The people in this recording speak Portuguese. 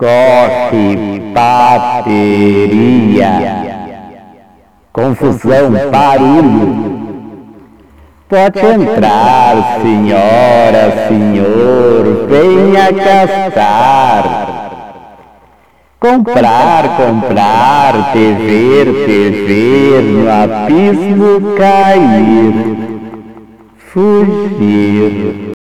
corre, bateria, confusão, barulho. Pode entrar, senhora, senhor, venha gastar. Comprar, comprar, tever, tever, no abismo cair, Fugiu.